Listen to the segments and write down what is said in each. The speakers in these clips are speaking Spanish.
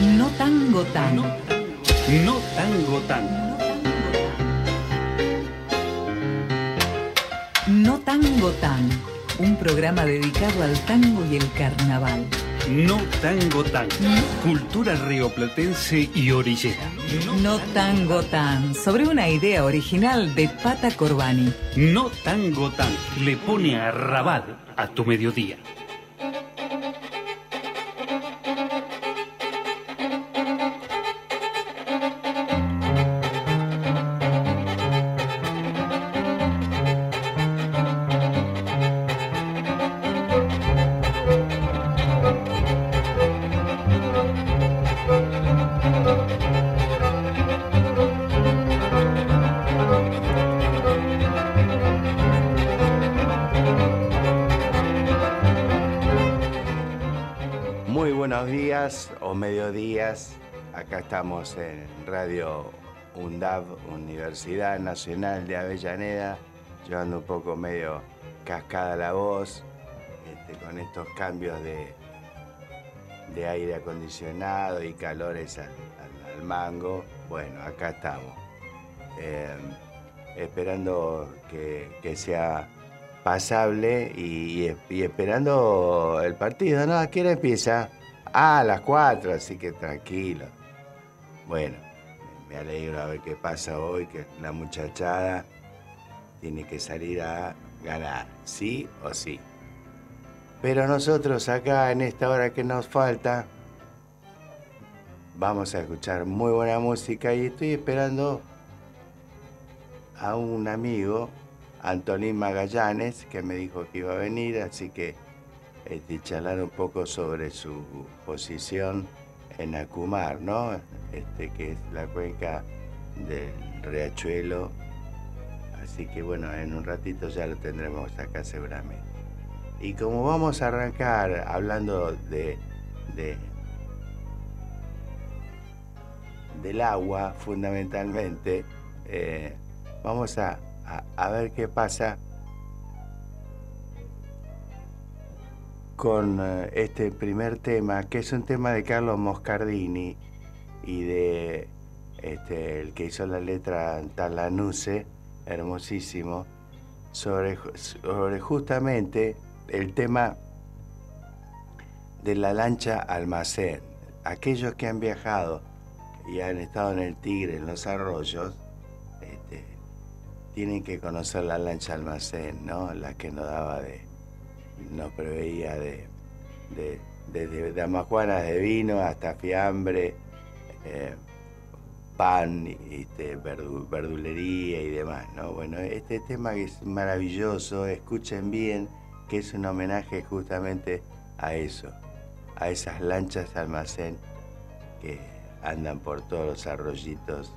No tango tan. No, tango tan. No tango tan. Un programa dedicado al tango y el carnaval. No tango tan. Cultura rioplatense y orillera. No tango tan. Sobre una idea original de Pata Corbani. No tango tan. Le pone a rabat a tu mediodía. Mediodías. Acá estamos en Radio UNDAV, Universidad Nacional de Avellaneda, llevando un poco medio cascada la voz, este, con estos cambios de, de aire acondicionado y calores al, al- mango. Bueno, acá estamos. Eh, esperando que, sea pasable y, esperando el partido, ¿no? ¿A qué empieza? Ah, a las 4, así que tranquilo. Bueno, me alegro a ver qué pasa hoy, que la muchachada tiene que salir a ganar, sí o sí. Pero nosotros acá en esta hora que nos falta, vamos a escuchar muy buena música y estoy esperando a un amigo, Antonín Magallanes, que me dijo que iba a venir, así que este, charlar un poco sobre su posición en Acumar. Este, que es la cuenca del Riachuelo. Así que bueno, en un ratito ya lo tendremos acá seguramente. Y como vamos a arrancar hablando de, de del agua fundamentalmente, eh, vamos a- a ver qué pasa con eh, este primer tema, que es un tema de Carlos Moscardini y de este, el que hizo la letra Talanuse, hermosísimo, sobre, sobre justamente el tema de la lancha almacén. Aquellos que han viajado y han estado en el Tigre, en los arroyos, este, tienen que conocer la lancha almacén, ¿no? La que nos daba de, nos proveía de, de, desde damajuanas de vino hasta fiambre, eh, pan, este, verdu- verdulería y demás, ¿no? Bueno, este tema es maravilloso, escuchen bien, que es un homenaje justamente a eso, a esas lanchas almacén que andan por todos los arroyitos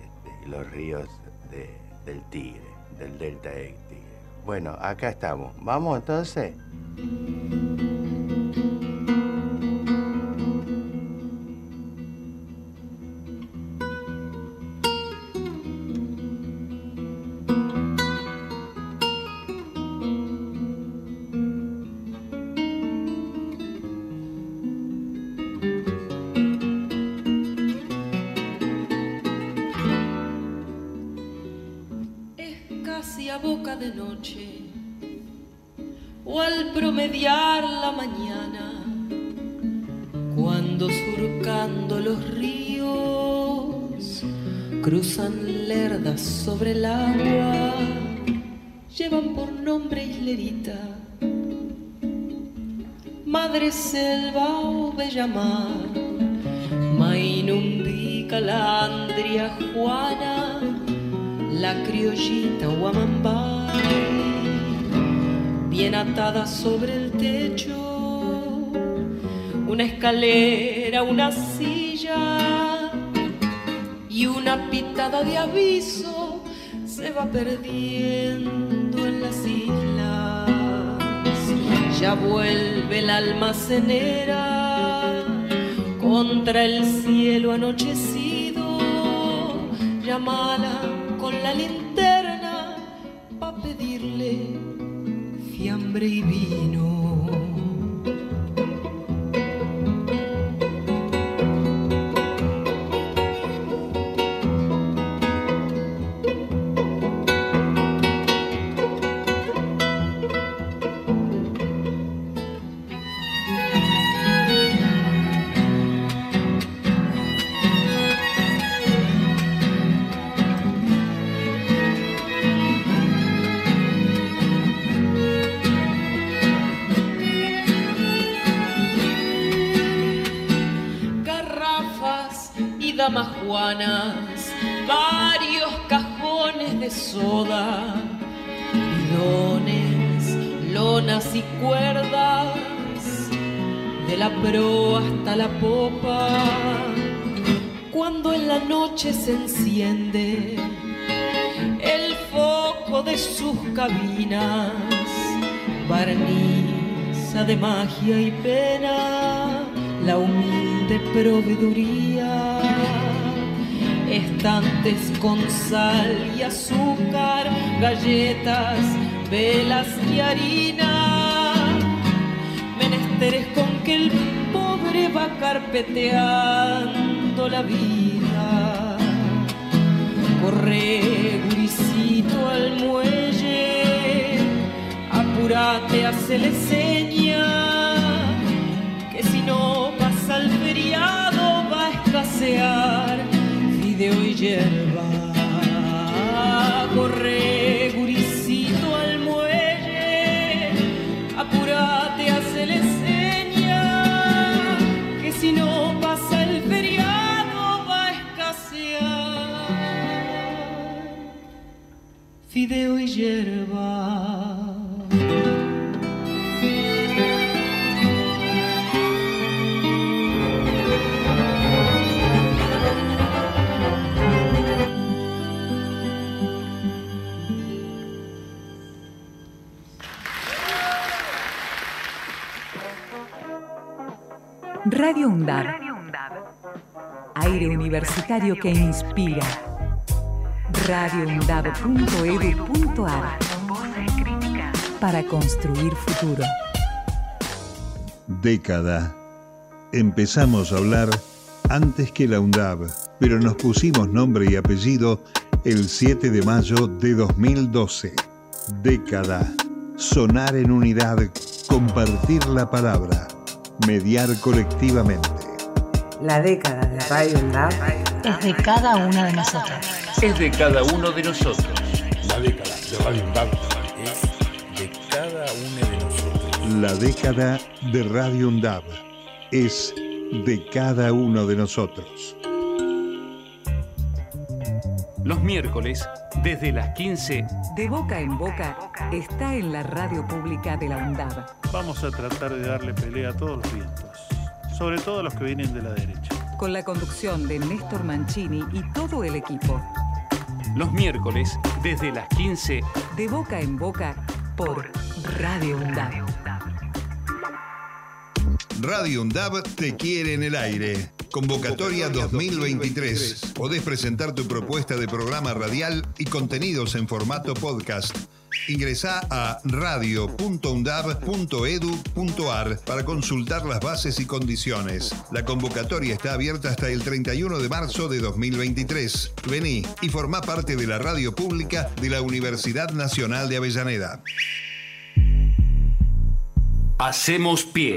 este, los ríos de- del Tigre, del delta del Tigre. Bueno, acá estamos. ¿Vamos entonces? Noche o al promediar la mañana cuando surcando los ríos cruzan lerdas sobre el agua llevan por nombre islerita madre selva o bella mar Mainumbi, Calandria, Juana, la criollita Guamambay, bien atada sobre el techo, una escalera, una silla y una pitada de aviso se va perdiendo en las islas. Ya vuelve la almacenera contra el cielo anochecido, llamala con la cuerdas, de la proa hasta la popa. Cuando en la noche se enciende el foco de sus cabinas, barniza de magia y pena la humilde proveeduría. Estantes con sal y azúcar, galletas, velas y harina. El pobre va carpeteando la vida. Corre, gurisito, al muelle, apúrate, hacele seña, que si no pasa el feriado va a escasear fideo y hierba. Corre, fideo y hierba. Radio UNDAB. Aire universitario que inspira. radioundab.edu.ar Para construir futuro. Década. Empezamos a hablar antes que la UNDAB, pero nos pusimos nombre y apellido el 7 de mayo de 2012. Década. Sonar en unidad, compartir la palabra, mediar colectivamente. La década de Radio UNDAB es de cada una de nosotros. Es de cada uno de nosotros. La década de Radio UNDAB es de cada uno de nosotros. La década de Radio UNDAB es de cada uno de nosotros. Los miércoles, desde las 15, De boca en boca está en la radio pública de la UNDAB. Vamos a tratar de darle pelea a todos los vientos, sobre todo a los que vienen de la derecha. Con la conducción de Néstor Mancini y todo el equipo. Los miércoles, desde las 15, De boca en boca por Radio UNDAB. Radio UNDAB te quiere en el aire. Convocatoria 2023. Podés presentar tu propuesta de programa radial y contenidos en formato podcast. Ingresá a radio.undab.edu.ar para consultar las bases y condiciones. La convocatoria está abierta hasta el 31 de marzo de 2023. Vení y formá parte de la radio pública de la Universidad Nacional de Avellaneda. hacemos pie.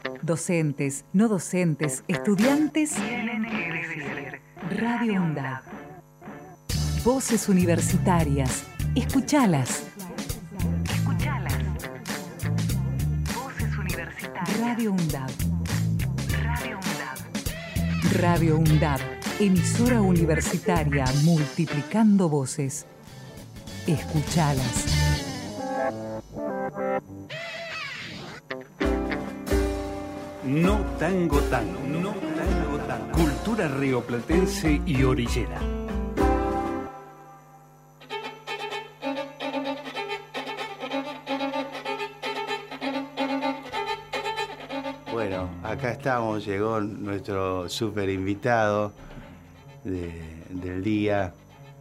Docentes, no docentes, estudiantes. Radio UNDAB. Voces universitarias. Escuchalas. Escuchalas. Voces universitarias. Radio UNDAB. Radio UNDAB. Radio UNDAB. Emisora universitaria multiplicando voces. Escuchalas. No tango tango, no tango tango. Cultura rioplatense y orillera. Bueno, acá estamos, llegó nuestro super invitado de- del día,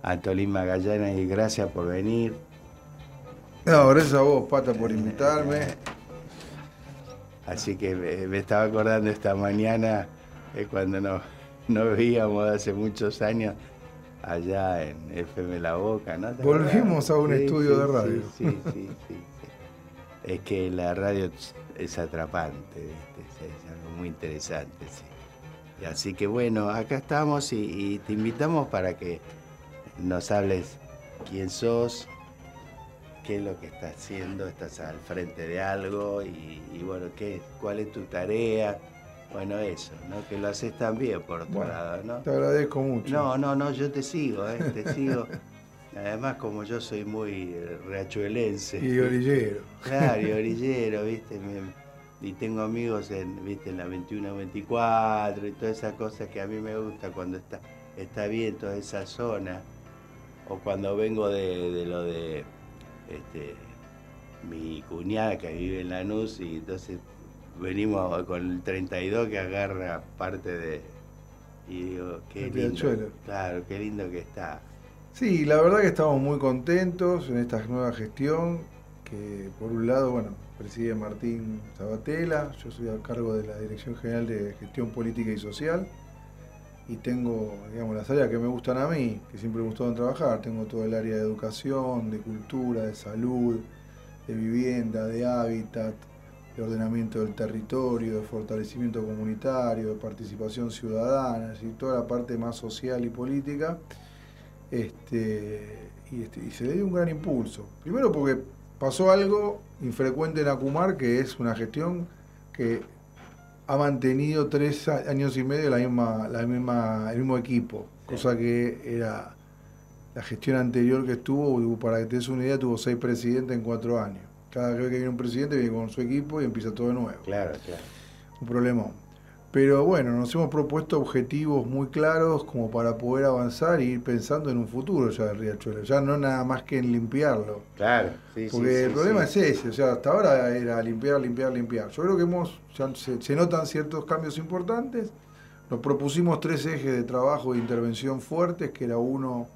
Antolín Magallanes, y gracias por venir. No, gracias a vos, Pata, por invitarme. Así que me, me estaba acordando esta mañana eh, cuando nos, nos veíamos hace muchos años allá en FM La Boca, ¿no? ¿Te Volvimos a un Sí, estudio sí, de radio. Sí, sí, sí. Es que la radio es- atrapante, ¿viste? Es, algo muy interesante, sí. Así que bueno, acá estamos y, y te invitamos para que nos hables quién sos, qué es lo que estás haciendo, estás al frente de algo y, y bueno, qué, cuál es tu tarea. Bueno, eso, ¿no? Que lo haces tan bien por otro Bueno, lado, ¿no? Te agradezco mucho. No, no, no, yo te sigo, ¿eh? te sigo. Además, como yo soy muy eh, riachuelense. Y orillero. Claro, y orillero, ¿viste? Me- y tengo amigos en, ¿viste? en la 21-24 y todas esas cosas que a mí me gusta cuando está, está bien toda esa zona. O cuando vengo de, de lo de este, mi cuñada que vive en Lanús y entonces venimos con el 32 que agarra parte de... Y digo, qué El lindo. Riachuelo. Claro, qué lindo que está. Sí, la verdad que estamos muy contentos en esta nueva gestión, que por un lado, bueno, preside Martín Sabatella, yo soy a cargo de la Dirección General de Gestión Política y Social, y tengo, digamos, las áreas que me gustan a mí, que siempre me gustaron trabajar, tengo todo el área de educación, de cultura, de salud, de vivienda, de hábitat, de ordenamiento del territorio, de fortalecimiento comunitario, de participación ciudadana, y toda la parte más social y política este, y, este, y se dio un gran impulso. Primero porque pasó algo infrecuente en Acumar, que es una gestión que ha mantenido tres años y medio la misma, la misma, el mismo equipo, cosa que era la gestión anterior que estuvo, para que te des una idea, tuvo seis presidentes en cuatro años. Cada vez que viene un presidente viene con su equipo y empieza todo de nuevo. Claro, claro. Un problemón. Pero bueno, nos hemos propuesto objetivos muy claros como para poder avanzar y ir pensando en un futuro ya del riachuelo. Ya no nada más que en limpiarlo. Claro, sí, sí, Porque sí, el problema sí. es ese, o sea, hasta ahora era limpiar, limpiar, limpiar. Yo creo que hemos, ya se, se notan ciertos cambios importantes. Nos propusimos tres ejes de trabajo e intervención fuertes, que era uno,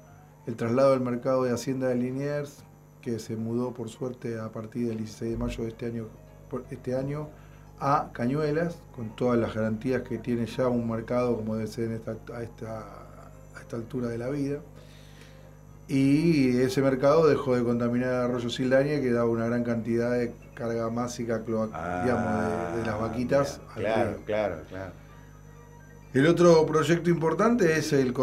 el traslado del mercado de Hacienda de Liniers, que se mudó por suerte a partir del 16 de mayo de este año, por- este año a Cañuelas, con todas las garantías que tiene ya un mercado como debe ser en esta, a, esta, a esta altura de la vida. Y ese mercado dejó de contaminar el arroyo Sildaña, que daba una gran cantidad de carga másica cloaca, digamos, de, de las vaquitas. al Claro, claro, claro. El otro proyecto importante es el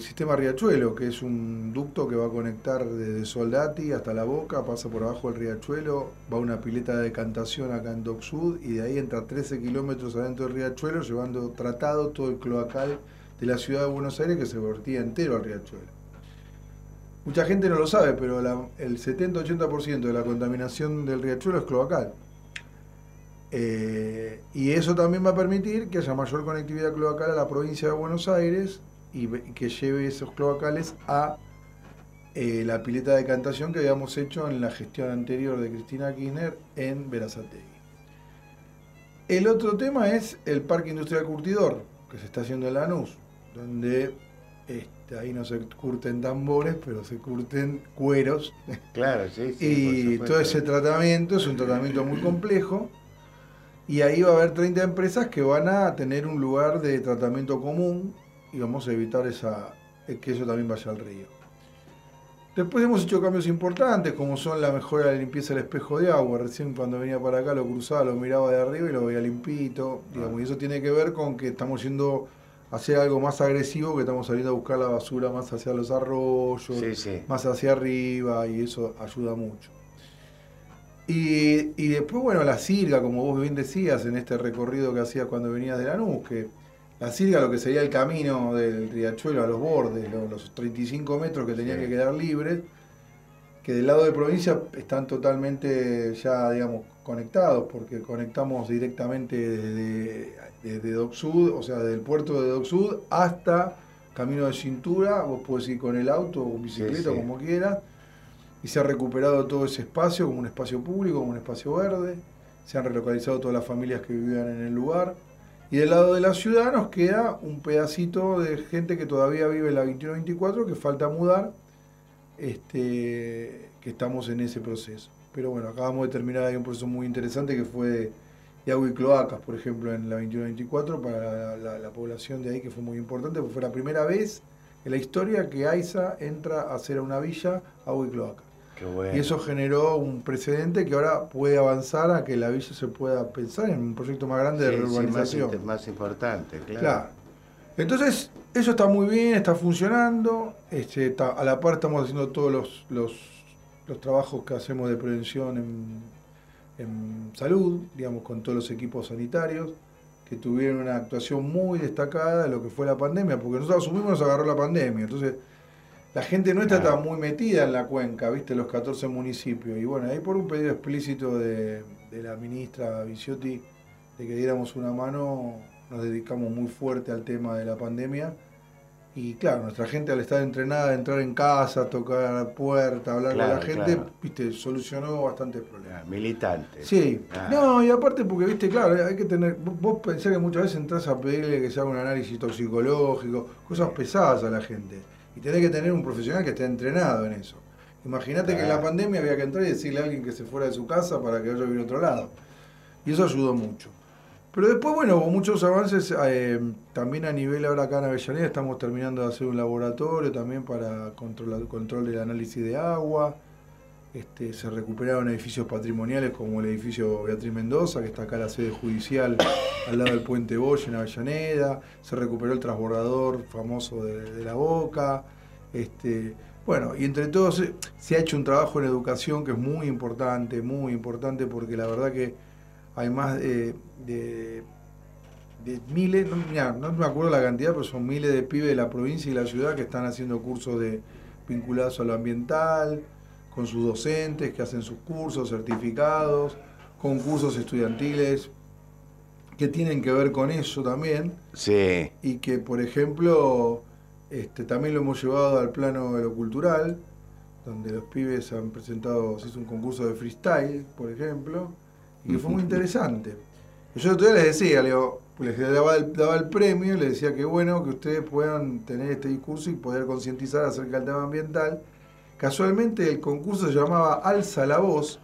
sistema Riachuelo, que es un ducto que va a conectar desde Soldati hasta la Boca, pasa por abajo del Riachuelo, va una pileta de decantación acá en Dock Sud y de ahí entra 13 kilómetros adentro del Riachuelo, llevando tratado todo el cloacal de la ciudad de Buenos Aires que se vertía entero al Riachuelo. Mucha gente no lo sabe, pero el 70-80% de la contaminación del Riachuelo es cloacal. Eh, y eso también va a permitir que haya mayor conectividad cloacal a la provincia de Buenos Aires y, que lleve esos cloacales a eh, la pileta de decantación que habíamos hecho en la gestión anterior de Cristina Kirchner en Verazategui. El otro tema es el Parque Industrial Curtidor, que se está haciendo en Lanús, donde este, ahí no se curten tambores, pero se curten cueros. Claro, sí, sí. Y todo ese tratamiento es un tratamiento muy complejo. Y ahí va a haber 30 empresas que van a tener un lugar de tratamiento común y vamos a evitar esa, eh, que eso también vaya al río. Después hemos hecho cambios importantes, como son la mejora de la limpieza del espejo de agua. Recién cuando venía para acá lo cruzaba, lo miraba de arriba y lo veía limpito. Digamos, y eso tiene que ver con que estamos yendo a hacer algo más agresivo, que estamos saliendo a buscar la basura más hacia los arroyos, Sí, sí. más hacia arriba, y eso ayuda mucho. Y, y después, bueno, la sirga, como vos bien decías, en este recorrido que hacías cuando venías de Lanús, que la Silga, lo que sería el camino del riachuelo a los bordes, lo- los 35 metros que tenían Sí. que quedar libres, que del lado de provincia están totalmente ya, digamos, conectados, porque conectamos directamente desde, desde Dock Sud, o sea, del puerto de Dock Sud hasta Camino de Cintura, vos podés ir con el auto o bicicleta, sí. como quieras, y se ha recuperado todo ese espacio como un espacio público, como un espacio verde, se han relocalizado todas las familias que vivían en el lugar, y del lado de la ciudad nos queda un pedacito de gente que todavía vive en la 2124, que falta mudar, este, que estamos en ese proceso. Pero bueno, acabamos de terminar ahí un proceso muy interesante que fue de agua y cloacas, por ejemplo, en la 2124 para la, la- la población de ahí, que fue muy importante, porque fue la primera vez en la historia que AISA entra a hacer a una villa agua y cloaca. Bueno. Y eso generó un precedente que ahora puede avanzar a que la villa se pueda pensar en un proyecto más grande de Sí, sí, más, reurbanización. más importante, claro. Claro. Entonces, eso está muy bien, está funcionando. Este, está- a la par estamos haciendo todos los, los, los trabajos que hacemos de prevención en, en salud, digamos, con todos los equipos sanitarios, que tuvieron una actuación muy destacada de lo que fue la pandemia, porque nosotros asumimos nos agarró la pandemia. Entonces, la gente nuestra está muy metida en la cuenca, ¿viste? Los 14 municipios. Y bueno, ahí por un pedido explícito de, de la ministra Viciotti de que diéramos una mano, nos dedicamos muy fuerte al tema de la pandemia. Y claro, nuestra gente al estar entrenada a entrar en casa, tocar puerta, hablar Claro, con la gente, claro. viste, solucionó bastantes problemas. Militante. Sí, Ah. no, y aparte porque, viste, claro, hay que tener, vos- vos pensás que muchas veces entras a pedirle que se haga un análisis toxicológico, cosas pesadas a la gente, y tenés que tener un profesional que esté entrenado en eso. Imagínate que en la pandemia había que entrar y decirle a alguien que se fuera de su casa para que vaya a vivir a otro lado. Y eso ayudó mucho. Pero después, bueno, hubo muchos avances, eh, también a nivel ahora acá en Avellaneda estamos terminando de hacer un laboratorio también para control, control del análisis de agua. Este, se recuperaron edificios patrimoniales como el edificio Beatriz Mendoza, que está acá la sede judicial al lado del puente Bosch en Avellaneda. Se recuperó el transbordador famoso de, la Boca. Este, bueno, y entre todos eh, se ha hecho un trabajo en educación que es muy importante, muy importante, porque la verdad que hay más de, miles, no me acuerdo la cantidad, pero son miles de pibes de la provincia y la ciudad que están haciendo cursos de, vinculados a lo ambiental, con sus docentes que hacen sus cursos, certificados, con cursos estudiantiles que tienen que ver con eso también Sí. y que, por ejemplo, este, también lo hemos llevado al plano de lo cultural, donde los pibes han presentado, se hizo un concurso de freestyle, por ejemplo, y que fue muy interesante. Yo todavía les decía, le digo, les daba el, daba el premio, les decía que bueno que ustedes puedan tener este discurso y poder concientizar acerca del tema ambiental. Casualmente el concurso se llamaba Alza la Voz.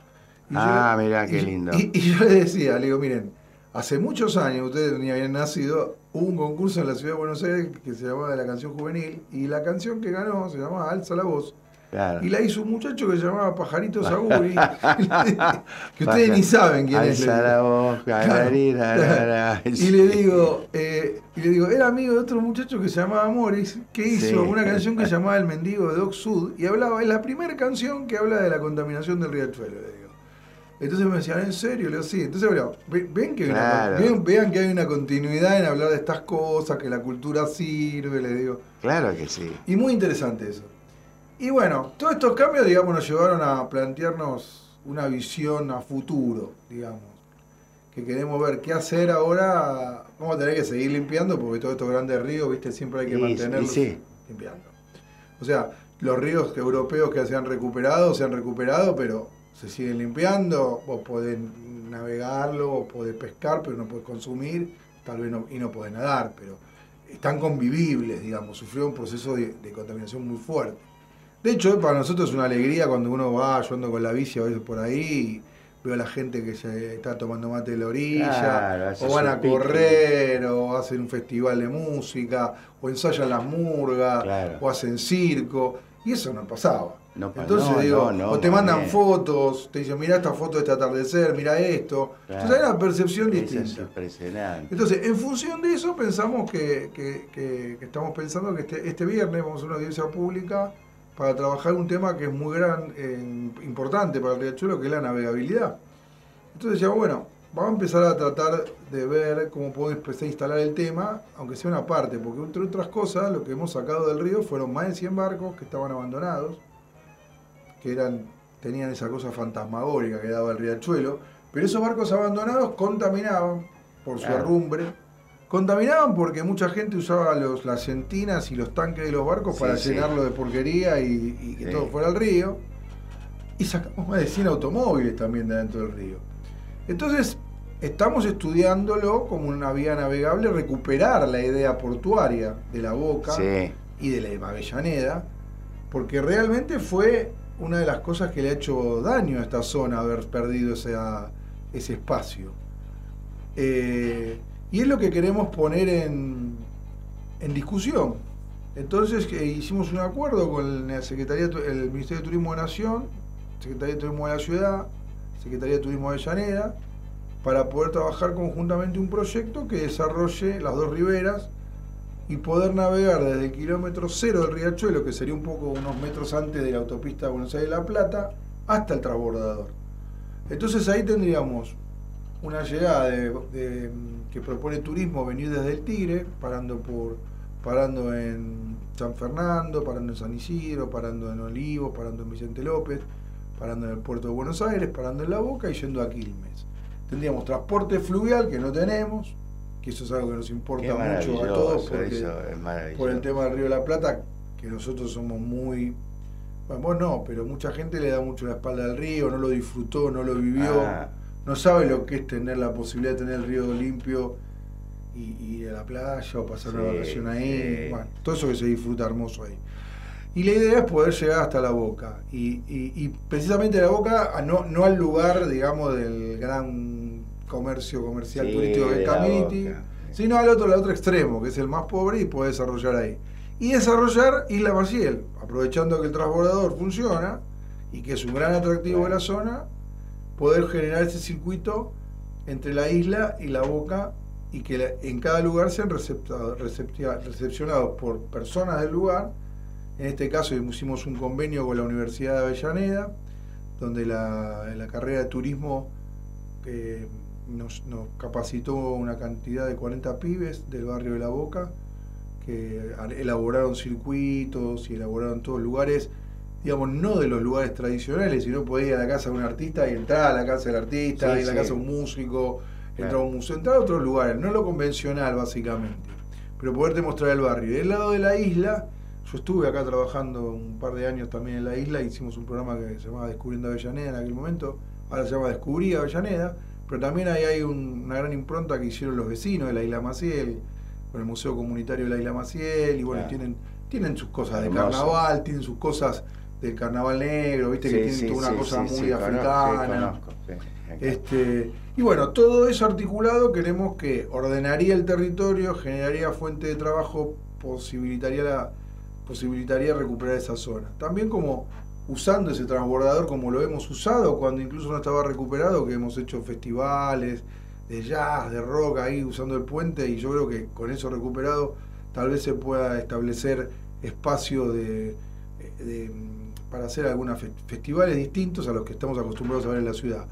y yo Ah, le- mirá qué y- lindo. Y, y yo les decía, le digo, miren, hace muchos años, ustedes ni habían nacido, hubo un concurso en la ciudad de Buenos Aires que se llamaba la canción juvenil, y la canción que ganó se llamaba Alza la Voz. Claro. Y la hizo un muchacho que se llamaba Pajarito Saguri, que ustedes ni saben quién es. La voz, Claro, claro. Y le digo, eh, y le digo, era amigo de otro muchacho que se llamaba Morris, que hizo Sí. una canción que se llamaba El Mendigo de Doc Sud, y hablaba, es la primera canción que habla de la contaminación del riachuelo, le digo. Entonces me decían, ¿en serio? Le digo, sí. Entonces, bueno, ven que una- ven- vean que hay una continuidad en hablar de estas cosas, que la cultura sirve, le digo. Claro que sí. Y muy interesante eso. Y bueno, todos estos cambios, digamos, nos llevaron a plantearnos una visión a futuro, digamos. Que queremos ver qué hacer ahora. Vamos a tener que seguir limpiando porque todos estos grandes ríos, viste, siempre hay que Y- mantenerlos y sí. limpiando. O sea, los ríos europeos que se han recuperado, se han recuperado, pero se siguen limpiando. Vos podés navegarlo, vos podés pescar, pero no podés consumir, tal vez no, y no podés nadar, pero están convivibles, digamos, sufrieron un proceso de, de contaminación muy fuerte. De hecho, para nosotros es una alegría cuando uno va, yo ando con la bici a veces por ahí, y veo a la gente que se está tomando mate de la orilla, Claro, o van a pique. correr, o hacen un festival de música, o ensayan las murgas, Claro. o hacen circo, y eso no pasaba. No Entonces no, digo, no, o te mandan bien. fotos, te dicen, mira esta foto de este atardecer, mira esto. Claro. Entonces hay una percepción Eso distinta. es impresionante. Entonces, en función de eso, pensamos que, que- que- que estamos pensando que este, este viernes vamos a una audiencia pública para trabajar un tema que es muy gran, eh, importante para el riachuelo, que es la navegabilidad. Entonces decíamos, bueno, vamos a empezar a tratar de ver cómo podemos empezar a instalar el tema, aunque sea una parte, porque entre otras cosas, lo que hemos sacado del río fueron más de 100 barcos que estaban abandonados, que eran, tenían esa cosa fantasmagórica que daba el riachuelo, pero esos barcos abandonados contaminaban por su Claro. arrumbre, contaminaban porque mucha gente usaba los, las centinas y los tanques de los barcos Sí, para sí. llenarlo de porquería y, y que Sí. todo fuera al río. Y sacamos más de 100 automóviles también de adentro del río. Entonces, estamos estudiándolo como una vía navegable, recuperar la idea portuaria de la Boca y de la Avellaneda, porque realmente fue una de las cosas que le ha hecho daño a esta zona haber perdido esa- ese espacio. Eh, y es lo que queremos poner en, en discusión. Entonces que hicimos un acuerdo con la Secretaría, el Ministerio de Turismo de Nación, Secretaría de Turismo de la Ciudad, Secretaría de Turismo de Avellaneda, para poder trabajar conjuntamente un proyecto que desarrolle las dos riberas y poder navegar desde el kilómetro cero del riachuelo, que sería un poco unos metros antes de la autopista Buenos Aires-La Plata, hasta el transbordador. Entonces ahí tendríamos una llegada de, de- que propone turismo venir desde el Tigre, parando por parando en San Fernando, parando en San Isidro, parando en Olivos, parando en Vicente López, parando en el puerto de Buenos Aires, parando en La Boca y yendo a Quilmes. Tendríamos transporte fluvial que no tenemos, que eso es algo que nos importa mucho a todos porque eso es maravilloso. por el tema del Río de la Plata, que nosotros somos muy bueno, vos no, pero mucha gente le da mucho la espalda al río, no lo disfrutó, no lo vivió, Ah. No sabe lo que es tener la posibilidad de tener el río limpio y, y ir a la playa o pasar una Sí, vacación ahí. sí. Bueno, todo eso que se disfruta hermoso ahí. Y la idea es poder llegar hasta la boca. Y, y- y precisamente la boca, no, no al lugar, digamos, del gran comercio comercial Sí, turístico la Caminiti, Boca. sino al otro, al otro extremo, que es el más pobre, y poder desarrollar ahí. Y desarrollar Isla Maciel, aprovechando que el transbordador funciona y que es un gran atractivo de la zona, poder generar ese circuito entre la isla y la boca y que en cada lugar sean recepcionados por personas del lugar. En este caso hicimos un convenio con la Universidad de Avellaneda, donde la, carrera de turismo eh, nos, capacitó una cantidad de 40 pibes del barrio de La Boca, que elaboraron circuitos y elaboraron todos lugares, digamos, no de los lugares tradicionales, sino poder ir a la casa de un artista y entrar a la casa del artista, Sí, ir a la sí. casa de un músico, entrar a un museo, entrar a otros lugares, no lo convencional básicamente, pero poderte mostrar el barrio. Y del lado de la isla, yo estuve acá trabajando un par de años también en la isla, hicimos un programa que se llamaba Descubriendo Avellaneda en aquel momento, ahora se llama Descubrí Avellaneda, pero también ahí hay un- una gran impronta que hicieron los vecinos de la isla Maciel, con el Museo Comunitario de la isla Maciel, y bueno, Claro. tienen, tienen sus cosas de Hermoso. carnaval, tienen sus cosas del carnaval negro, viste que sí, toda una sí, cosa muy africana. conozco. Este, y bueno, todo eso articulado queremos que ordenaría el territorio, generaría fuente de trabajo, posibilitaría, la, posibilitaría recuperar esa zona. También como usando ese transbordador como lo hemos usado cuando incluso no estaba recuperado, que hemos hecho festivales de jazz, de rock ahí usando el puente y yo creo que con eso recuperado tal vez se pueda establecer espacio de, de- para hacer algunos fe- festivales distintos a los que estamos acostumbrados a ver en la ciudad.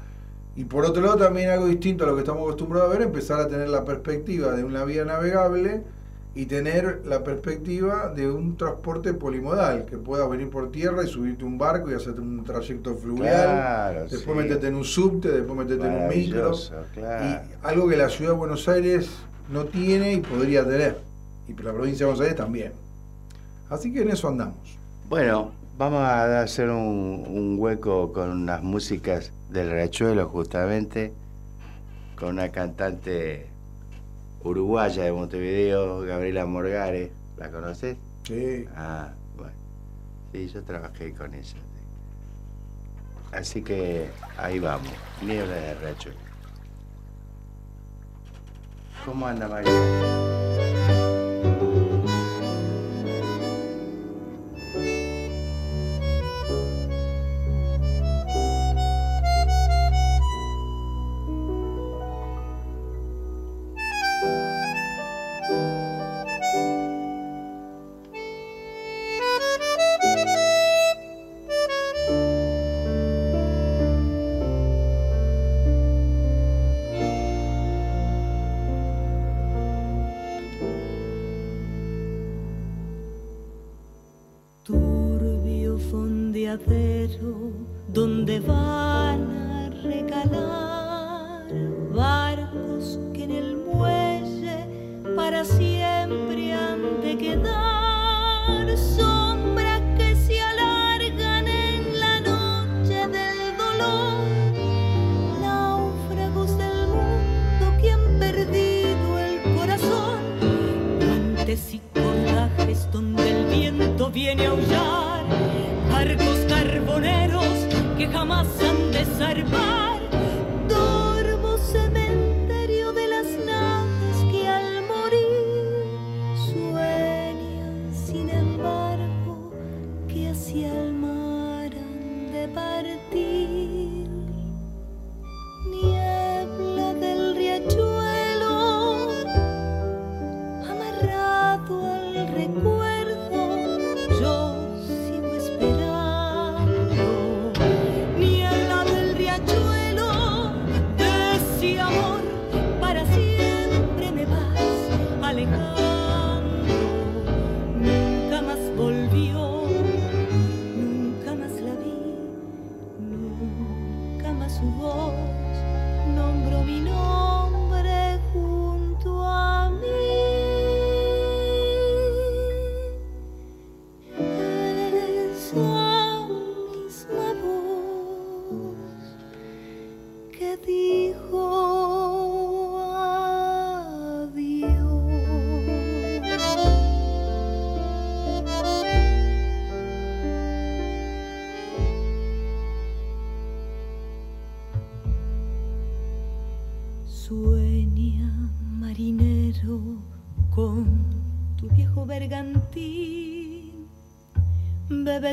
Y por otro lado también algo distinto a lo que estamos acostumbrados a ver, empezar a tener la perspectiva de una vía navegable y tener la perspectiva de un transporte polimodal, que pueda venir por tierra y subirte a un barco y hacer un trayecto fluvial, Claro, después sí. meterte en un subte, después meterte en un micro, claro. y algo que la ciudad de Buenos Aires no tiene y podría tener, y la provincia de Buenos Aires también. Así que en eso andamos. Bueno, vamos a hacer un, un hueco con unas músicas del Riachuelo, justamente, con una cantante uruguaya de Montevideo, Gabriela Morgares. ¿La conoces? Sí. Ah, bueno. Sí, yo trabajé con ella. sí. Así que ahí vamos. Niebla de Riachuelo. ¿Cómo anda María?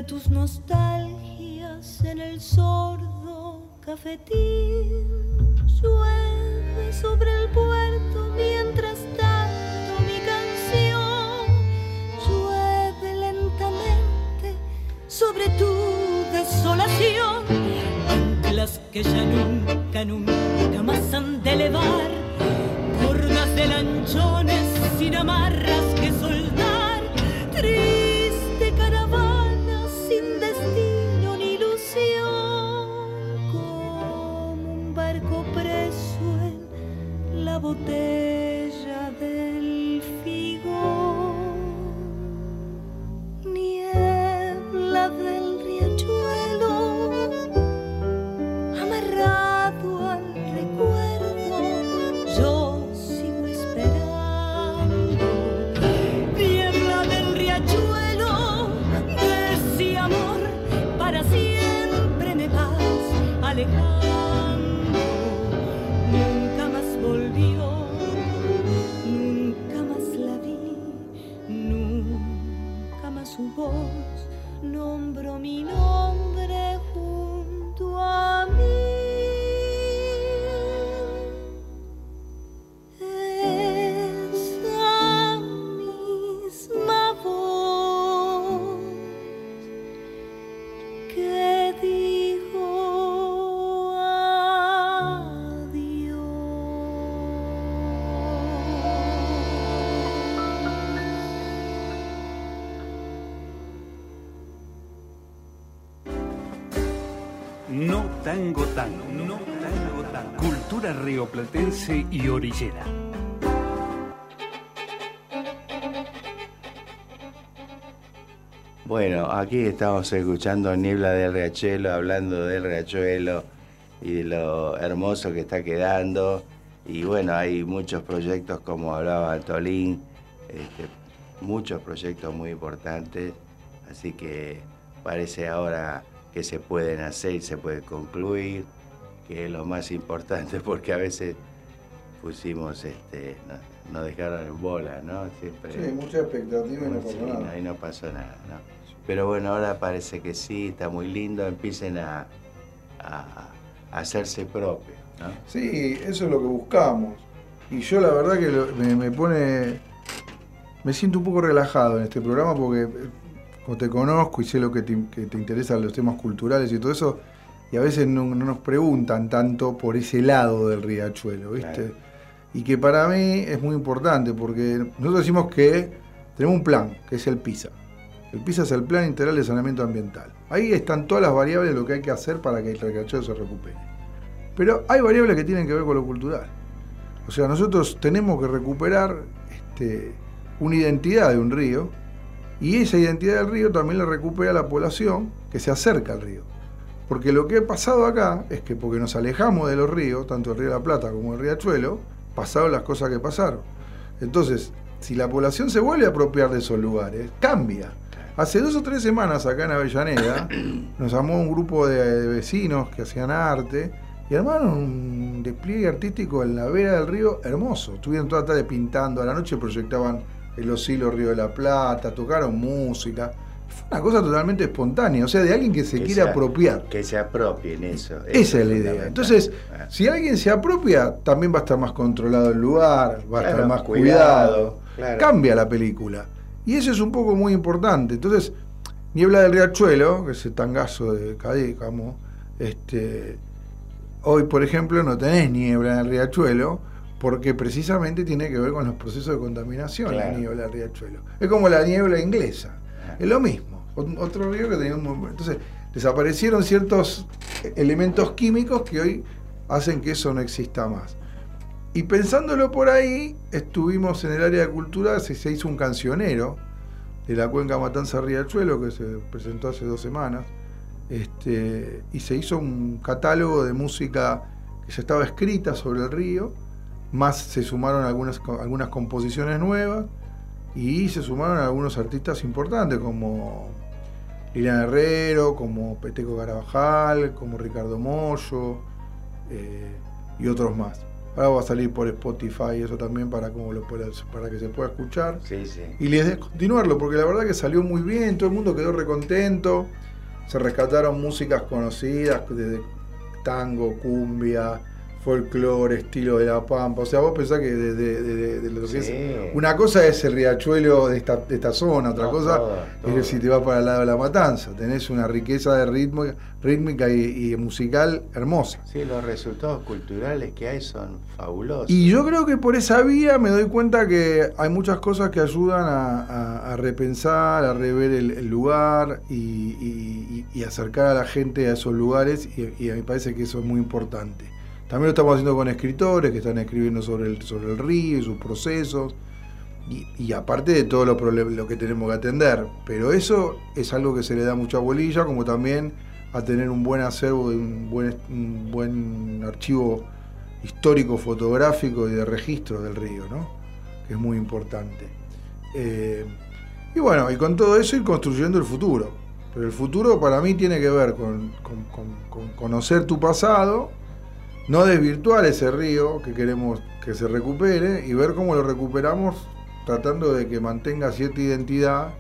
Tus nostalgias en el sordo cafetín. En rioplatense y orillera. Bueno, aquí estamos escuchando Niebla del Riachuelo, hablando del Riachuelo y de lo hermoso que está quedando. Y bueno, hay muchos proyectos, como hablaba Antolín, este, muchos proyectos muy importantes. Así que parece ahora que se pueden hacer y se puede concluir, que es lo más importante, porque a veces pusimos, este, no, no dejaron en bola, ¿no? Siempre, Sí, mucha expectativa y no pasó Sí, nada. no, y no pasó nada, ¿no? Pero bueno, ahora parece que sí, está muy lindo, empiecen a, a- a hacerse propio, ¿no? Sí, eso es lo que buscamos. Y yo la verdad que lo- me, me pone... Me siento un poco relajado en este programa porque eh, como te conozco y sé lo que te, que te interesan los temas culturales y todo eso, y a veces no, no nos preguntan tanto por ese lado del riachuelo, ¿viste? Claro. Y que para mí es muy importante porque nosotros decimos que tenemos un plan, que es el PISA. El PISA es el Plan Integral de Saneamiento Ambiental. Ahí están todas las variables de lo que hay que hacer para que el riachuelo se recupere. Pero hay variables que tienen que ver con lo cultural. O sea, nosotros tenemos que recuperar este, una identidad de un río y esa identidad del río también la recupera la población que se acerca al río. Porque lo que ha pasado acá es que porque nos alejamos de los ríos, tanto el río de la Plata como el riachuelo, pasaron las cosas que pasaron. Entonces, si la población se vuelve a apropiar de esos lugares, cambia. Hace dos o tres semanas acá en Avellaneda nos llamó un grupo de vecinos que hacían arte y armaron un despliegue artístico en la vera del río hermoso. Estuvieron toda la tarde pintando, a la noche proyectaban el oscilo Río de la Plata, tocaron música. Fue una cosa totalmente espontánea, o sea, de alguien que se quiere apropiar. Que se apropie en eso. Esa es la idea. Entonces, ah. si alguien se apropia, también va a estar más controlado el lugar, va a estar más cuidado. Cambia la película. Y eso es un poco muy importante. Entonces, Niebla del Riachuelo, que es el tangazo de Cadícamo, este, hoy, por ejemplo, no tenés niebla en el riachuelo, porque precisamente tiene que ver con los procesos de contaminación la niebla del riachuelo. Es como la niebla inglesa. Es lo mismo. Otro río que tenía un... Entonces, desaparecieron ciertos elementos químicos que hoy hacen que eso no exista más. Y pensándolo por ahí, estuvimos en el área de cultura, se, se hizo un cancionero de la cuenca Matanza Riachuelo que se presentó hace dos semanas, este, y se hizo un catálogo de música que ya estaba escrita sobre el río, más se sumaron algunas, algunas composiciones nuevas, y se sumaron algunos artistas importantes como Liliana Herrero, como Peteco Carabajal, como Ricardo Mollo eh, y otros más. Ahora va a salir por Spotify eso también para, como lo para que se pueda escuchar. Sí, sí. Y les continuarlo, porque la verdad que salió muy bien, todo el mundo quedó recontento. Se rescataron músicas conocidas, desde tango, cumbia, folclore, estilo de la pampa. O sea, vos pensás que de, lo que es. Una cosa es el riachuelo de esta, de esta zona, otra cosa es si te vas para el lado de la matanza. Tenés una riqueza de ritmo, rítmica y, musical hermosa. Sí, los resultados culturales que hay son fabulosos. Y yo creo que por esa vía me doy cuenta que hay muchas cosas que ayudan a, repensar, a rever el, lugar y, acercar a la gente a esos lugares y, y me parece que eso es muy importante. También lo estamos haciendo con escritores que están escribiendo sobre el, sobre el río y sus procesos. Y, aparte de todo lo, lo que tenemos que atender. Pero eso es algo que se le da mucha bolilla, como también a tener un buen acervo, un buen, un buen archivo histórico, fotográfico y de registro del río, ¿no? que es muy importante. Eh, y bueno, y con todo eso ir construyendo el futuro. Pero el futuro para mí tiene que ver con conocer tu pasado no desvirtuar ese río que queremos que se recupere y ver cómo lo recuperamos tratando de que mantenga cierta identidad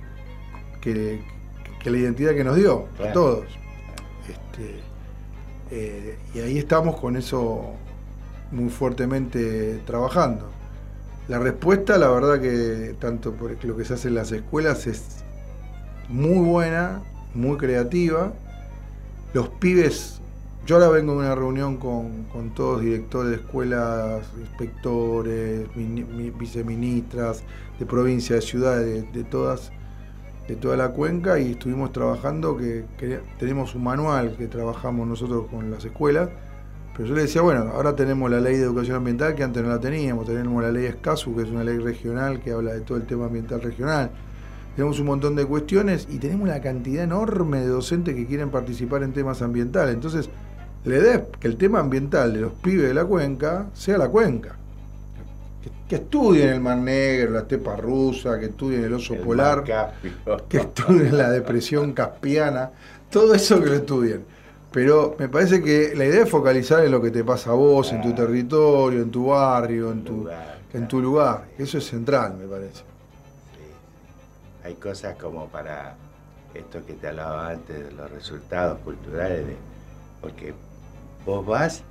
que, la identidad que nos dio a todos. Este, eh, y ahí estamos con eso muy fuertemente trabajando. La respuesta, la verdad que tanto por lo que se hace en las escuelas es muy buena, muy creativa. Los pibes yo ahora vengo de una reunión con, todos directores de escuelas, inspectores, viceministras de provincia, de ciudades, de, todas, de toda la cuenca y estuvimos trabajando, que, tenemos un manual que trabajamos nosotros con las escuelas, pero yo le decía, bueno, ahora tenemos la ley de educación ambiental que antes no la teníamos, tenemos la ley ESCASU, que es una ley regional que habla de todo el tema ambiental regional. Tenemos un montón de cuestiones y tenemos una cantidad enorme de docentes que quieren participar en temas ambientales. Entonces, le dé que el tema ambiental de los pibes de la cuenca sea la cuenca. Que, estudien el Mar Negro, la estepa rusa, que estudien el oso polar, que estudien la depresión caspiana, todo eso que lo estudien. Pero me parece que la idea es focalizar en lo que te pasa a vos, en tu territorio, en tu barrio, en tu, en tu lugar. Eso es central, me parece. Hay cosas como para esto que te hablaba antes de los resultados culturales, de, porque vos vas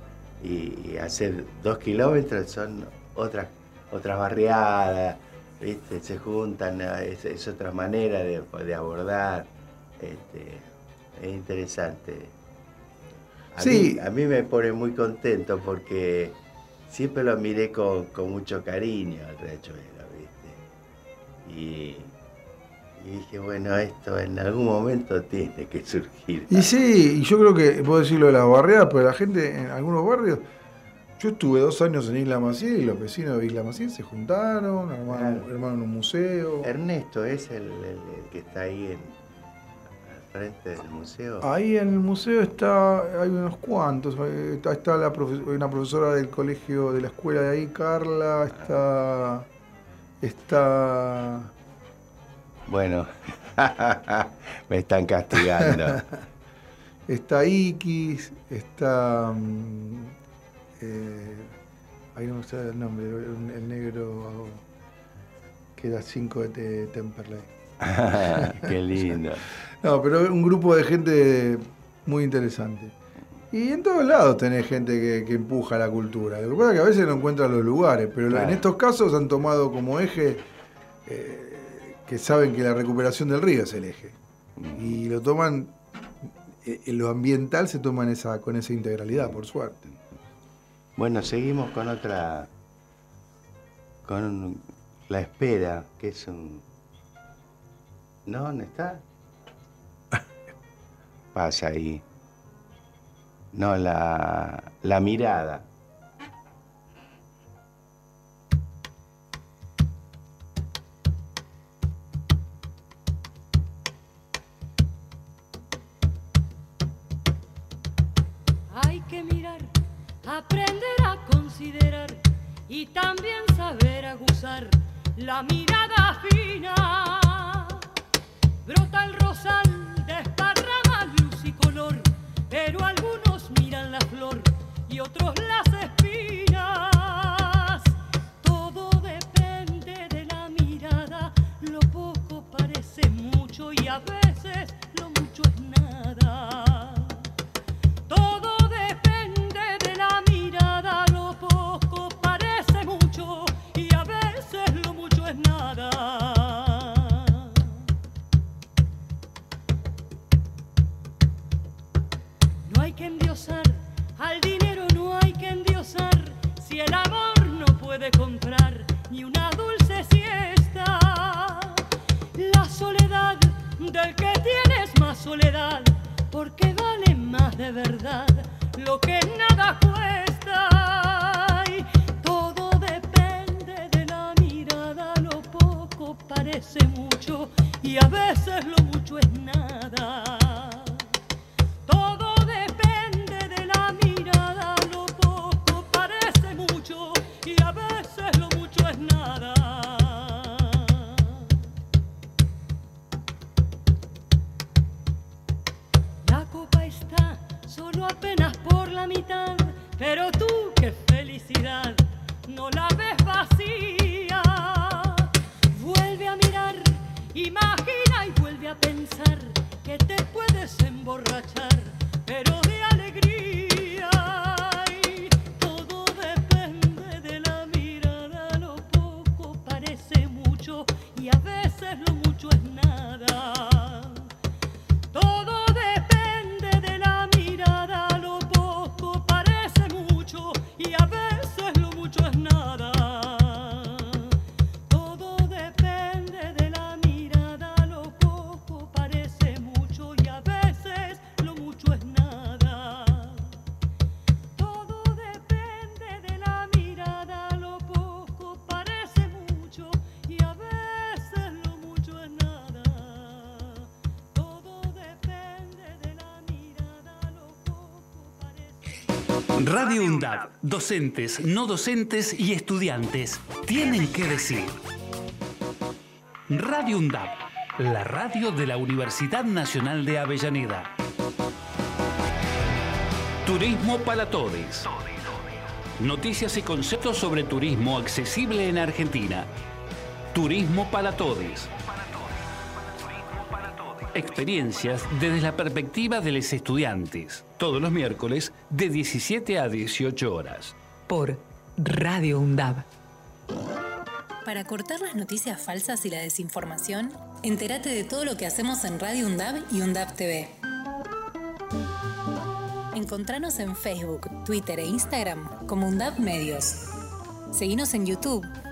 y, haces dos kilómetros, son otras, otras barriadas, ¿viste? se juntan, es, otra manera de, abordar. Este, es interesante. A, sí. mí, a mí me pone muy contento porque siempre lo miré con, mucho cariño al riachuelo, ¿viste? Y, Y dije, bueno, esto en algún momento tiene que surgir. Y sí, y yo creo que puedo decirlo de las barriadas, pero la gente en algunos barrios. Yo estuve dos años en Isla Maciel y los vecinos de Isla Maciel se juntaron, armaron, Claro. armaron un museo. Ernesto es el, el- el que está ahí en, al frente del museo. Ahí en el museo está, hay unos cuantos. eh, Está, está la profe- una profesora del colegio, de la escuela de ahí, Carla. Está. Está. Bueno, me están castigando. Está Ikis. Está. mm, eh, ahí no me sale el nombre, el, negro que era 5 de Te- Temperley. Qué lindo. No, pero un grupo de gente muy interesante. Y en todos lados tenés gente que, que empuja la cultura. Lo que pasa es que a veces no encuentran los lugares, pero Claro. en estos casos han tomado como eje eh, que saben que la recuperación del río es el eje. Y lo toman, eh, en lo ambiental se toman esa, con esa integralidad, por suerte. Bueno, seguimos con otra. con La Espera, que es un. ¿No? ¿Dónde está? Pasa ahí. No, la, la mirada. Mirar, aprender a considerar y también saber aguzar la mirada fina. Brota el rosal, desparrama luz y color, pero algunos miran la flor y otros las espinas. Imagina y vuelve a pensar docentes, no docentes y estudiantes tienen que decir. Radio UNDAD, la radio de la Universidad Nacional de Avellaneda. Turismo para todos. Noticias y conceptos sobre turismo accesible en Argentina. Turismo para todos. Experiencias desde la perspectiva de los estudiantes. Todos los miércoles de 17 a 18 horas. Por Radio UNDAB. Para cortar las noticias falsas y la desinformación, entérate de todo lo que hacemos en Radio UNDAB y UNDAB TV. Encontranos en Facebook, Twitter e Instagram como UNDAB Medios. Seguinos en YouTube.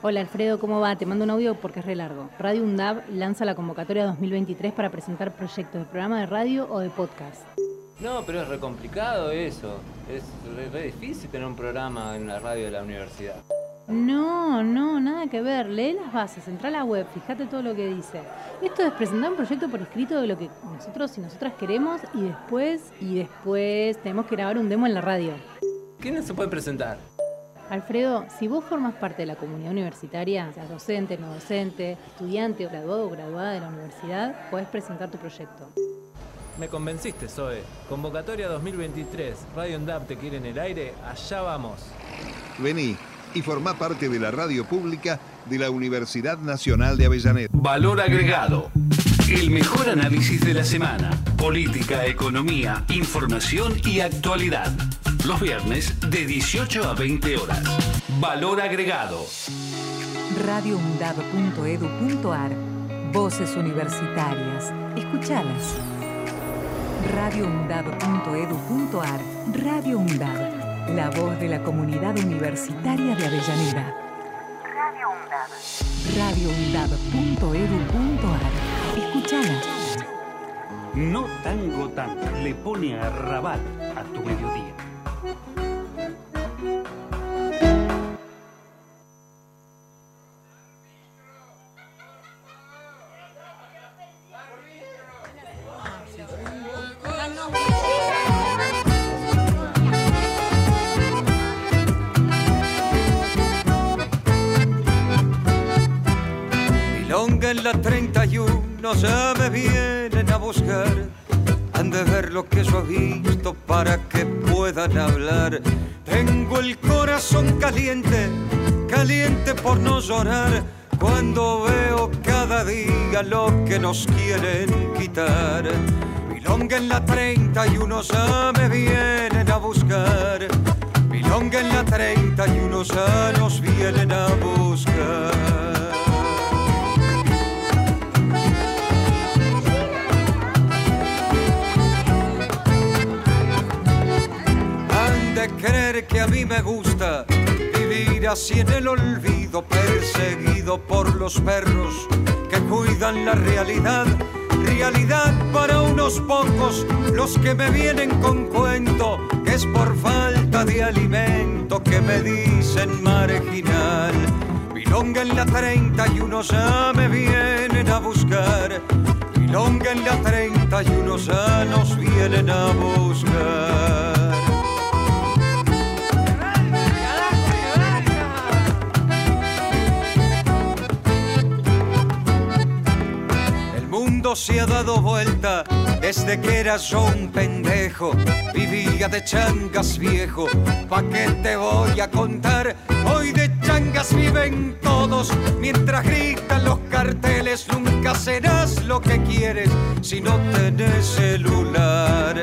Hola Alfredo, ¿cómo va? Te mando un audio porque es re largo. Radio UNDAB lanza la convocatoria 2023 para presentar proyectos de programa de radio o de podcast. No, pero es re complicado eso. Es re, re difícil tener un programa en la radio de la universidad. No, no, nada que ver. Lee las bases, entra a la web, fíjate todo lo que dice. Esto es presentar un proyecto por escrito de lo que nosotros y nosotras queremos y después, y después tenemos que grabar un demo en la radio. ¿Quién se puede presentar? Alfredo, si vos formas parte de la comunidad universitaria, seas docente, no docente, estudiante o graduado o graduada de la universidad, podés presentar tu proyecto. Me convenciste, Zoe. Convocatoria 2023. Radio UNDAP te quiere en el aire. Allá vamos. Vení y formá parte de la radio pública de la Universidad Nacional de Avellaneda. Valor agregado. El mejor análisis de la semana. Política, economía, información y actualidad. Los viernes de 18 a 20 horas. Valor agregado. radioundab.edu.ar Voces universitarias. Escuchalas. radioundab.edu.ar Radio UNDAB. La voz de la comunidad universitaria de Avellaneda. Radio UNDAB. radioundab.edu.ar No tango tan le pone a rabat a tu mediodía. 31 ya me vienen a buscar. Han de ver lo que yo he visto para que puedan hablar. Tengo el corazón caliente, caliente por no llorar. Cuando veo cada día lo que nos quieren quitar. Milonga en la 31 ya me vienen a buscar. Milonga en la 31 ya nos vienen a buscar. De creer que a mí me gusta vivir así en el olvido, perseguido por los perros que cuidan la realidad. Realidad para unos pocos, los que me vienen con cuento, que es por falta de alimento que me dicen marginal. Milonga en la 31 ya me vienen a buscar. Milonga en la 31 ya nos vienen a buscar. Se ha dado vuelta desde que era yo un pendejo. Vivía de changas viejo, ¿pa' qué te voy a contar? Hoy de changas viven todos, mientras gritan los carteles. Nunca serás lo que quieres si no tenés celular.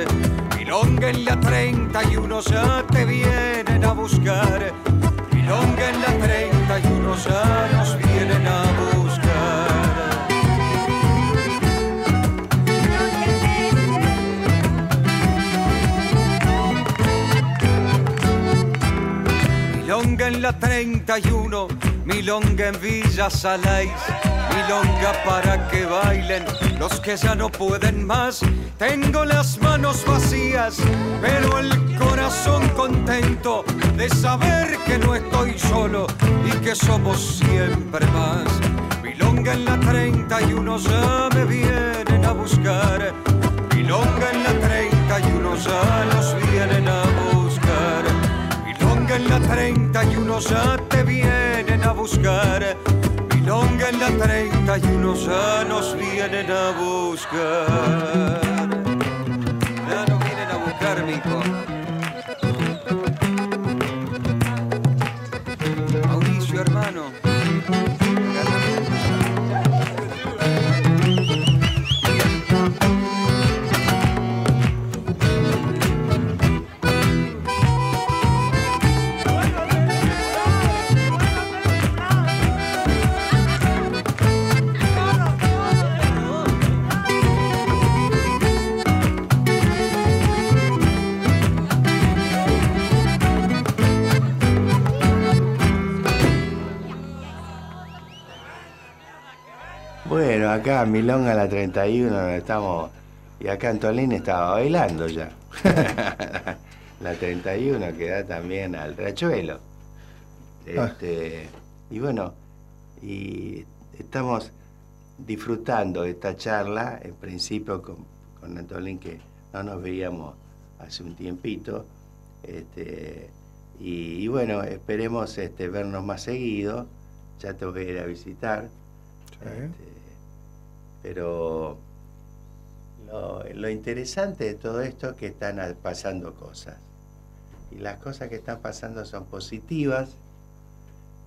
Milonga en la 31 ya te vienen a buscar. Milonga en la 31 ya nos vienen a buscar. La 31, milonga en Villa Salais, milonga para que bailen los que ya no pueden más. Tengo las manos vacías, pero el corazón contento de saber que no estoy solo y que somos siempre más. Milonga en la 31 ya me vienen a buscar. Milonga en la 31 ya nos vienen a buscar. En la 31 ya te vienen a buscar. Milonga en la 31 ya nos vienen a buscar. Ya nos vienen a buscar, mijo. Milonga la 31 donde estamos y acá Antolín estaba bailando ya. la 31 que da también al Rachuelo. Este, Y bueno, y estamos disfrutando de esta charla, en principio con, con Antolín que no nos veíamos hace un tiempito. Este, y, y bueno, esperemos este, vernos más seguido. Ya te voy a ir a visitar. Este, pero lo, lo interesante de todo esto es que están pasando cosas. Y las cosas que están pasando son positivas.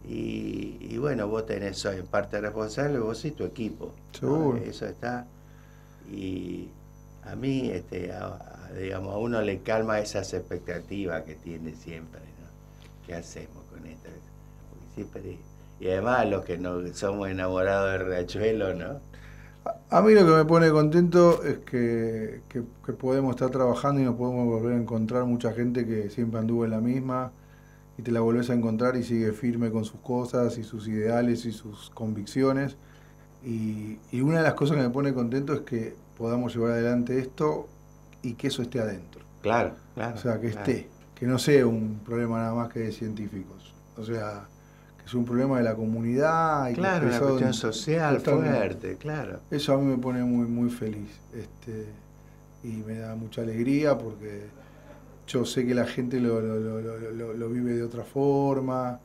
Y, y bueno, vos tenés, en parte responsable, vos y tu equipo. ¿no? Eso está. Y a mí, este, a- a- digamos, a uno le calma esas expectativas que tiene siempre. ¿no? ¿Qué hacemos con esto? Porque siempre- y además los que no somos enamorados de Riachuelo, ¿no? A mí lo que me pone contento es que, que- que podemos estar trabajando y nos podemos volver a encontrar mucha gente que siempre anduvo en la misma y te la volvés a encontrar y sigue firme con sus cosas y sus ideales y sus convicciones. Y, y una de las cosas que me pone contento es que podamos llevar adelante esto y que eso esté adentro. Claro, claro. O sea, que claro. esté, que no sea un problema nada más que de científicos. O sea, es un problema de la comunidad. Y Claro, una cuestión social Totalmente. fuerte, claro. Eso a mí me pone muy, muy feliz. Este, y me da mucha alegría porque yo sé que la gente lo, lo- lo- vive de otra forma.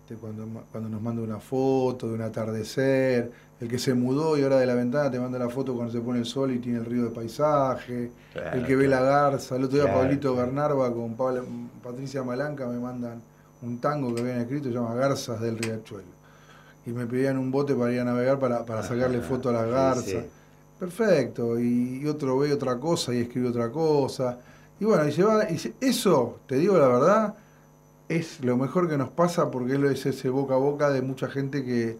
Este, cuando, cuando nos manda una foto de un atardecer, el que se mudó y ahora de la ventana te manda la foto cuando se pone el sol y tiene el río de paisaje, Claro, el que ve la garza, el otro día Claro, Pablito. Bernarba con Pablo- Patricia Malanca me mandan un tango que habían escrito, se llama Garzas del Riachuelo. Y me pedían un bote para ir a navegar para, para sacarle foto a las garzas. sí. Perfecto, y, y otro ve otra cosa y escribe otra cosa. Y bueno, y se va, y eso, te digo la verdad, es lo mejor que nos pasa porque es ese boca a boca de mucha gente que,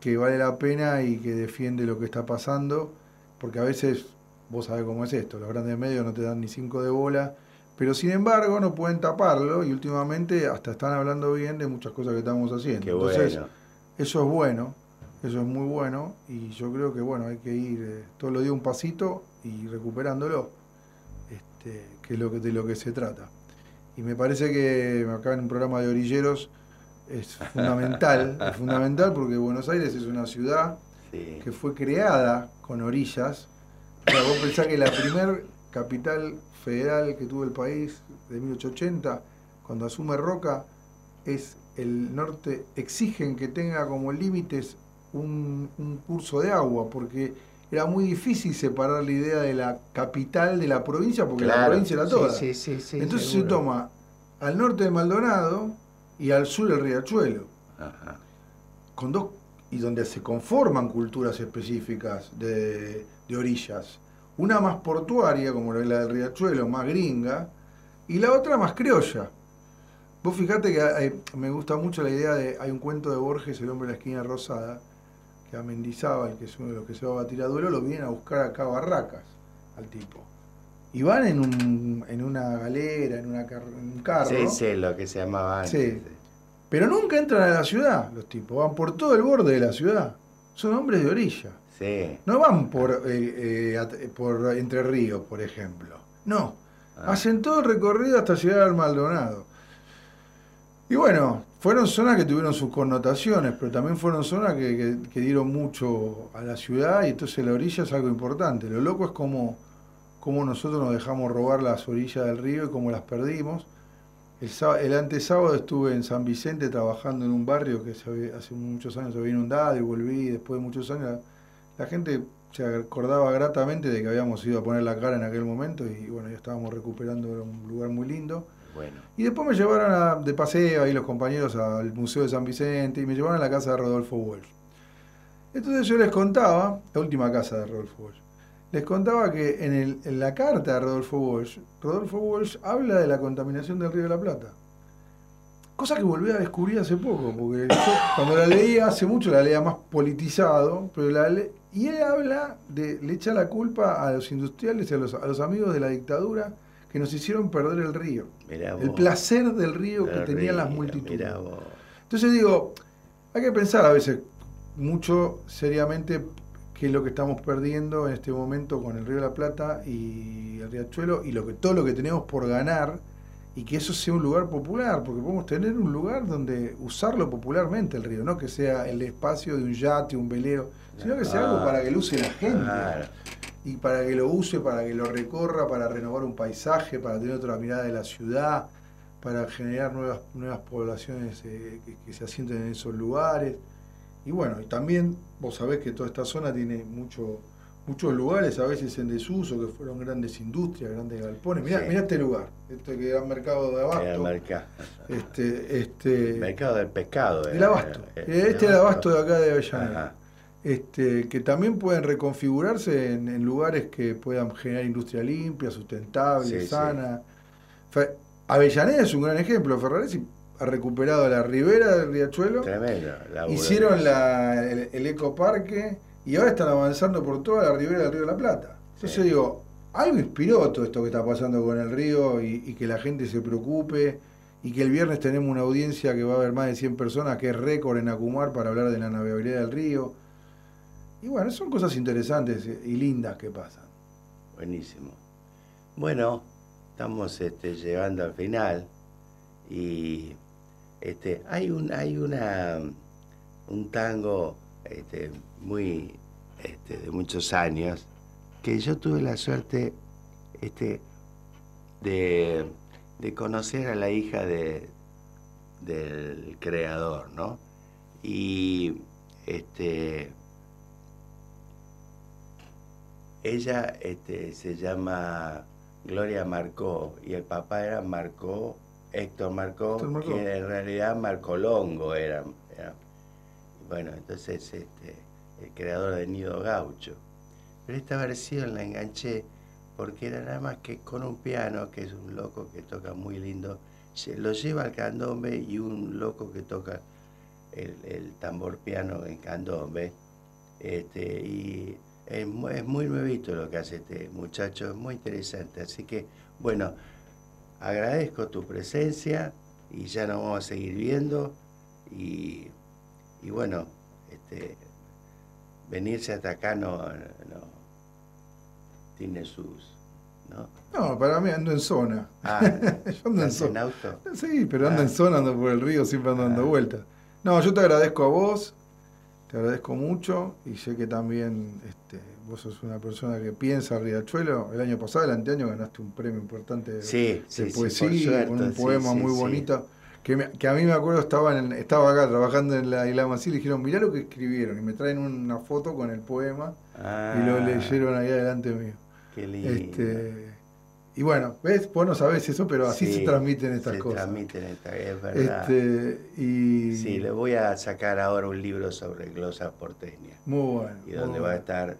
que vale la pena y que defiende lo que está pasando, porque a veces, vos sabés cómo es esto, los grandes medios no te dan ni cinco de bola, pero sin embargo no pueden taparlo y últimamente hasta están hablando bien de muchas cosas que estamos haciendo. Qué Entonces, bueno. eso es bueno, eso es muy bueno y yo creo que bueno, hay que ir eh, todos los días un pasito y recuperándolo, este, que es lo que, de lo que se trata. Y me parece que acá en un programa de orilleros es fundamental, es fundamental porque Buenos Aires es una ciudad Sí. que fue creada con orillas. O sea, vos pensás que la primer capital federal que tuvo el país de 1880, cuando asume Roca, es el norte, exigen que tenga como límites un, un curso de agua, porque era muy difícil separar la idea de la capital de la provincia, porque la provincia era toda. sí, sí, sí, Entonces se toma al norte de Maldonado y al sur el Riachuelo Ajá. con dos y donde se conforman culturas específicas de, de orillas. Una más portuaria, como la del Riachuelo, más gringa, y la otra más criolla. Vos fijate que hay- me gusta mucho la idea de, hay un cuento de Borges, El hombre de la esquina rosada, que a Mendizábal, que es uno de los que se va a batir a duelo, lo vienen a buscar acá a Barracas, al tipo. Y van en, un, en una galera, en, una car- un carro. Sí, sí, lo que se llamaba antes. Sí. Pero nunca entran a la ciudad, los tipos, van por todo el borde de la ciudad. Son hombres de orilla. Sí. No van por, eh, eh, por Entre Ríos, por ejemplo. No. Ah. Hacen todo el recorrido hasta llegar al Maldonado. Y bueno, fueron zonas que tuvieron sus connotaciones, pero también fueron zonas que, que- que dieron mucho a la ciudad y entonces la orilla es algo importante. Lo loco es cómo, nosotros nos dejamos robar las orillas del río y cómo las perdimos. El, el antesábado estuve en San Vicente trabajando en un barrio que se había- hace muchos años se había inundado y volví después de muchos años. La, gente se acordaba gratamente de que habíamos ido a poner la cara en aquel momento y bueno, ya estábamos recuperando, era un lugar muy lindo. Bueno, Y después me llevaron a- de paseo ahí los compañeros al Museo de San Vicente y me llevaron a la casa de Rodolfo Walsh. Entonces yo les contaba, la última casa de Rodolfo Walsh, les contaba que en, el- en la carta de Rodolfo Walsh, Rodolfo Walsh habla de la contaminación del río de la Plata. Cosa que volví a descubrir hace poco, porque yo cuando la leía hace mucho la leía más politizado, pero la le- y él habla de, le echa la culpa a los industriales y a los, a los amigos de la dictadura que nos hicieron perder el río. El placer del río que tenían las multitudes. Entonces digo, hay que pensar a veces mucho seriamente qué es lo que estamos perdiendo en este momento con el Río de la Plata y el Riachuelo y lo que todo lo que tenemos por ganar y que eso sea un lugar popular, porque podemos tener un lugar donde usarlo popularmente el río, no que sea el espacio de un yate, un velero, sino que sea algo Ah, para que lo use la gente claro. y para que lo use, para que lo recorra, para renovar un paisaje, para tener otra mirada de la ciudad, para generar nuevas, nuevas poblaciones eh, que, que se asienten en esos lugares. Y bueno, y también vos sabés que toda esta zona tiene mucho, muchos lugares a veces en desuso, que fueron grandes industrias, grandes galpones. Mirá, Sí. mirá este lugar, este que era mercado de Era el abasto. mercado. Este, este, mercado del pescado. el era- abasto. era- Este es el abasto de acá de Avellaneda. Ajá. Este, que también pueden reconfigurarse en, en lugares que puedan generar industria limpia, sustentable, Sí, sana. Avellaneda es un gran ejemplo. Ferraresi ha recuperado la ribera del riachuelo, Tremendo. hicieron la- el, el ecoparque y ahora están avanzando por toda la ribera del río de la Plata. Entonces digo, algo inspiró todo esto que está pasando con el río y, y que la gente se preocupe y que el viernes tenemos una audiencia que va a haber más de 100 personas, que es récord en Acumar para hablar de la navegabilidad del río. Y bueno, son cosas interesantes y lindas que pasan. Buenísimo. Bueno, estamos este, llegando al final y este, hay un hay una un tango este, muy este, de muchos años que yo tuve la suerte este, de, de conocer a la hija de, del creador, ¿no? Y este ella este, se llama Gloria Marcó y el papá era Marcó, Héctor Marcó, Héctor Marcó. que en realidad Marco Longo era. era- bueno, entonces este, el creador de Nido Gaucho. Pero esta versión la enganché porque era nada más que con un piano, que es un loco que toca muy lindo, se lo lleva al candombe y un loco que toca el, el tambor piano en candombe. Este, y es, es muy nuevito lo que hace este muchacho, es muy interesante. Así que, bueno, agradezco tu presencia y ya nos vamos a seguir viendo. Y, y bueno, este, venirse hasta acá no, no tiene sus. ¿no? No, para mí ando en zona. Ah, yo ando en ¿estás en zona. auto? Sí, pero ando Ah. en zona, ando por el río, siempre ando dando vueltas. No, yo te agradezco a vos, te agradezco mucho y sé que también este, vos sos una persona que piensa Riachuelo. El año pasado, el anteaño, ganaste un premio importante de, Sí, de sí, sí, poesía, suerte, con un sí, poema sí, muy sí. bonito. Que, me- que a mí me acuerdo, estaba, en, estaba acá trabajando en la Isla Mací y dijeron, mirá lo que escribieron. Y me traen una foto con el poema y lo Ah. leyeron ahí adelante mío. Qué lindo. Este, y bueno, ¿ves? Vos no sabés eso, pero así Sí, se transmiten estas se cosas. transmiten estas, es verdad. Este, y Sí, le voy a sacar ahora un libro sobre glosas porteñas. muy bueno. Y donde va a estar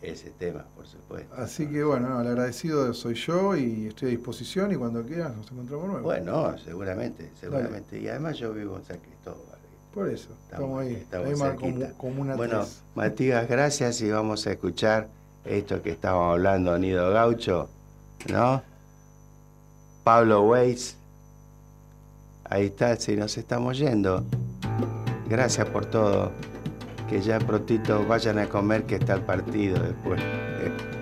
ese tema, por supuesto. Así que bueno, no, el agradecido soy yo y estoy a disposición y cuando quieras nos encontramos nuevo. Bueno, seguramente, seguramente. Y además yo vivo en San Cristóbal. Por eso, estamos, ahí. estamos ahí como, como una Bueno, tres. Matías, gracias y vamos a escuchar esto que estábamos hablando, Nido Gaucho, ¿no? Pablo Weiss, ahí está, si nos estamos yendo. Gracias por todo. Que ya prontito vayan a comer que está el partido después. Eh,